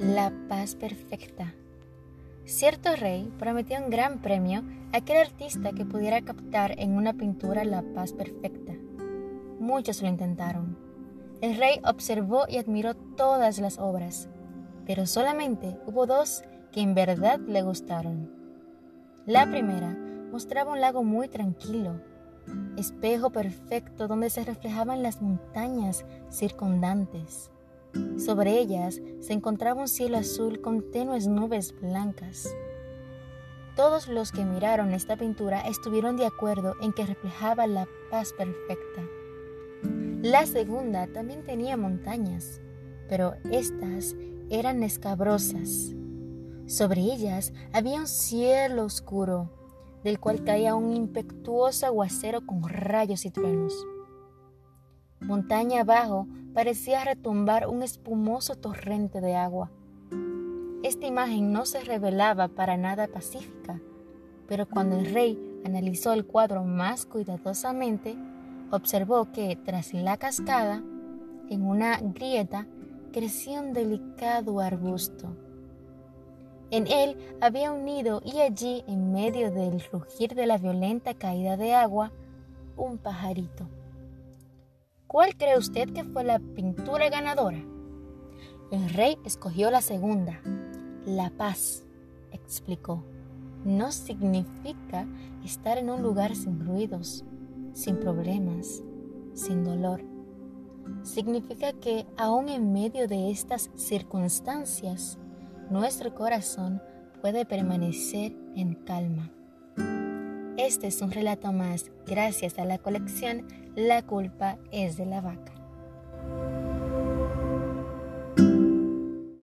La paz perfecta. Cierto rey prometió un gran premio a aquel artista que pudiera captar en una pintura la paz perfecta. Muchos lo intentaron. El rey observó y admiró todas las obras, pero solamente hubo dos que en verdad le gustaron. La primera mostraba un lago muy tranquilo, espejo perfecto donde se reflejaban las montañas circundantes. Sobre ellas se encontraba un cielo azul con tenues nubes blancas. Todos los que miraron esta pintura estuvieron de acuerdo en que reflejaba la paz perfecta. La segunda también tenía montañas, pero estas eran escabrosas. Sobre ellas había un cielo oscuro, del cual caía un impetuoso aguacero con rayos y truenos. Montaña abajo parecía retumbar un espumoso torrente de agua. Esta imagen no se revelaba para nada pacífica, pero cuando el rey analizó el cuadro más cuidadosamente, observó que tras la cascada, en una grieta, crecía un delicado arbusto. En él había un nido y allí, en medio del rugir de la violenta caída de agua, un pajarito. ¿Cuál cree usted que fue la pintura ganadora? El rey escogió la segunda, la paz, explicó. No significa estar en un lugar sin ruidos, sin problemas, sin dolor. Significa que aún en medio de estas circunstancias, nuestro corazón puede permanecer en calma. Este es un relato más gracias a la colección La culpa es de la vaca.